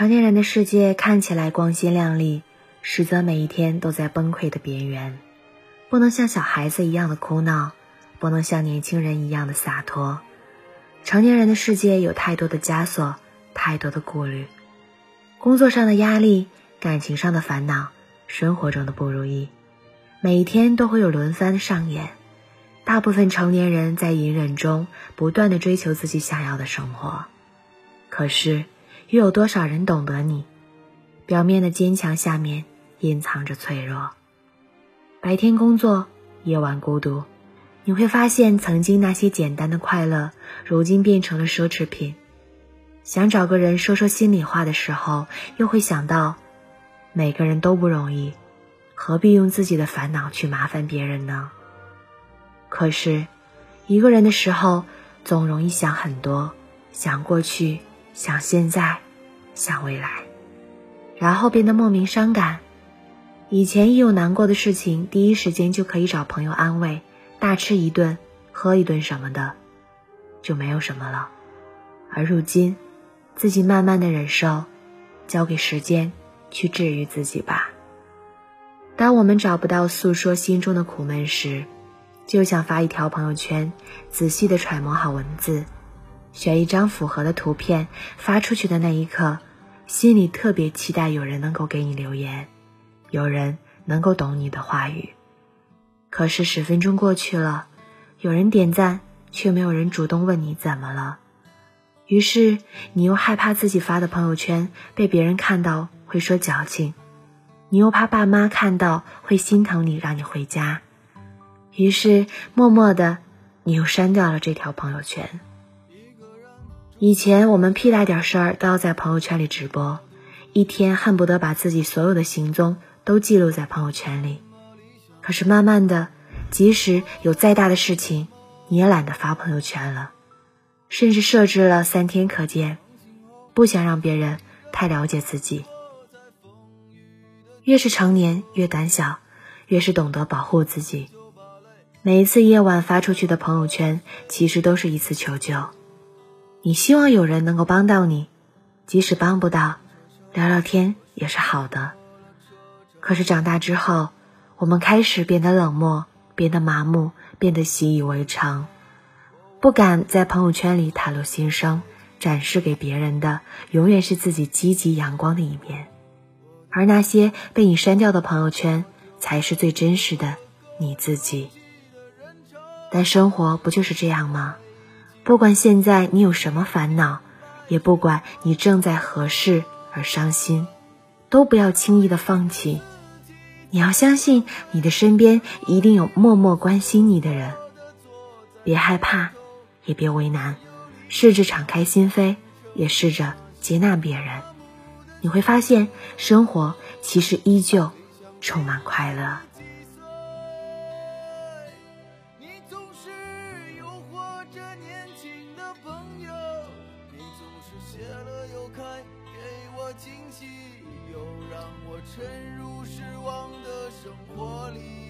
成年人的世界看起来光鲜亮丽，实则每一天都在崩溃的边缘。不能像小孩子一样的哭闹，不能像年轻人一样的洒脱。成年人的世界有太多的枷锁，太多的顾虑，工作上的压力，感情上的烦恼，生活中的不如意，每一天都会有轮番上演。大部分成年人在隐忍中不断的追求自己想要的生活，可是。又有多少人懂得你？表面的坚强下面隐藏着脆弱。白天工作，夜晚孤独，你会发现，曾经那些简单的快乐，如今变成了奢侈品。想找个人说说心里话的时候，又会想到，每个人都不容易，何必用自己的烦恼去麻烦别人呢？可是，一个人的时候，总容易想很多，想过去。想现在，想未来，然后变得莫名伤感。以前一有难过的事情，第一时间就可以找朋友安慰，大吃一顿，喝一顿什么的，就没有什么了。而如今，自己慢慢的忍受，交给时间去治愈自己吧。当我们找不到诉说心中的苦闷时，就想发一条朋友圈，仔细的揣摩好文字。选一张符合的图片发出去的那一刻，心里特别期待有人能够给你留言，有人能够懂你的话语。可是十分钟过去了，有人点赞，却没有人主动问你怎么了。于是你又害怕自己发的朋友圈被别人看到会说矫情，你又怕爸妈看到会心疼你让你回家，于是默默的你又删掉了这条朋友圈。以前我们屁大点事儿都要在朋友圈里直播，一天恨不得把自己所有的行踪都记录在朋友圈里。可是慢慢的，即使有再大的事情，你也懒得发朋友圈了，甚至设置了三天可见，不想让别人太了解自己。越是成年，越胆小，越是懂得保护自己。每一次夜晚发出去的朋友圈，其实都是一次求救。你希望有人能够帮到你，即使帮不到，聊聊天也是好的。可是长大之后，我们开始变得冷漠，变得麻木，变得习以为常，不敢在朋友圈里袒露心声，展示给别人的永远是自己积极阳光的一面，而那些被你删掉的朋友圈，才是最真实的你自己。但生活不就是这样吗？不管现在你有什么烦恼，也不管你正在何事而伤心，都不要轻易的放弃。你要相信，你的身边一定有默默关心你的人。别害怕，也别为难，试着敞开心扉，也试着接纳别人。你会发现，生活其实依旧充满快乐。惊喜又让我沉入失望的生活里。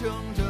撑着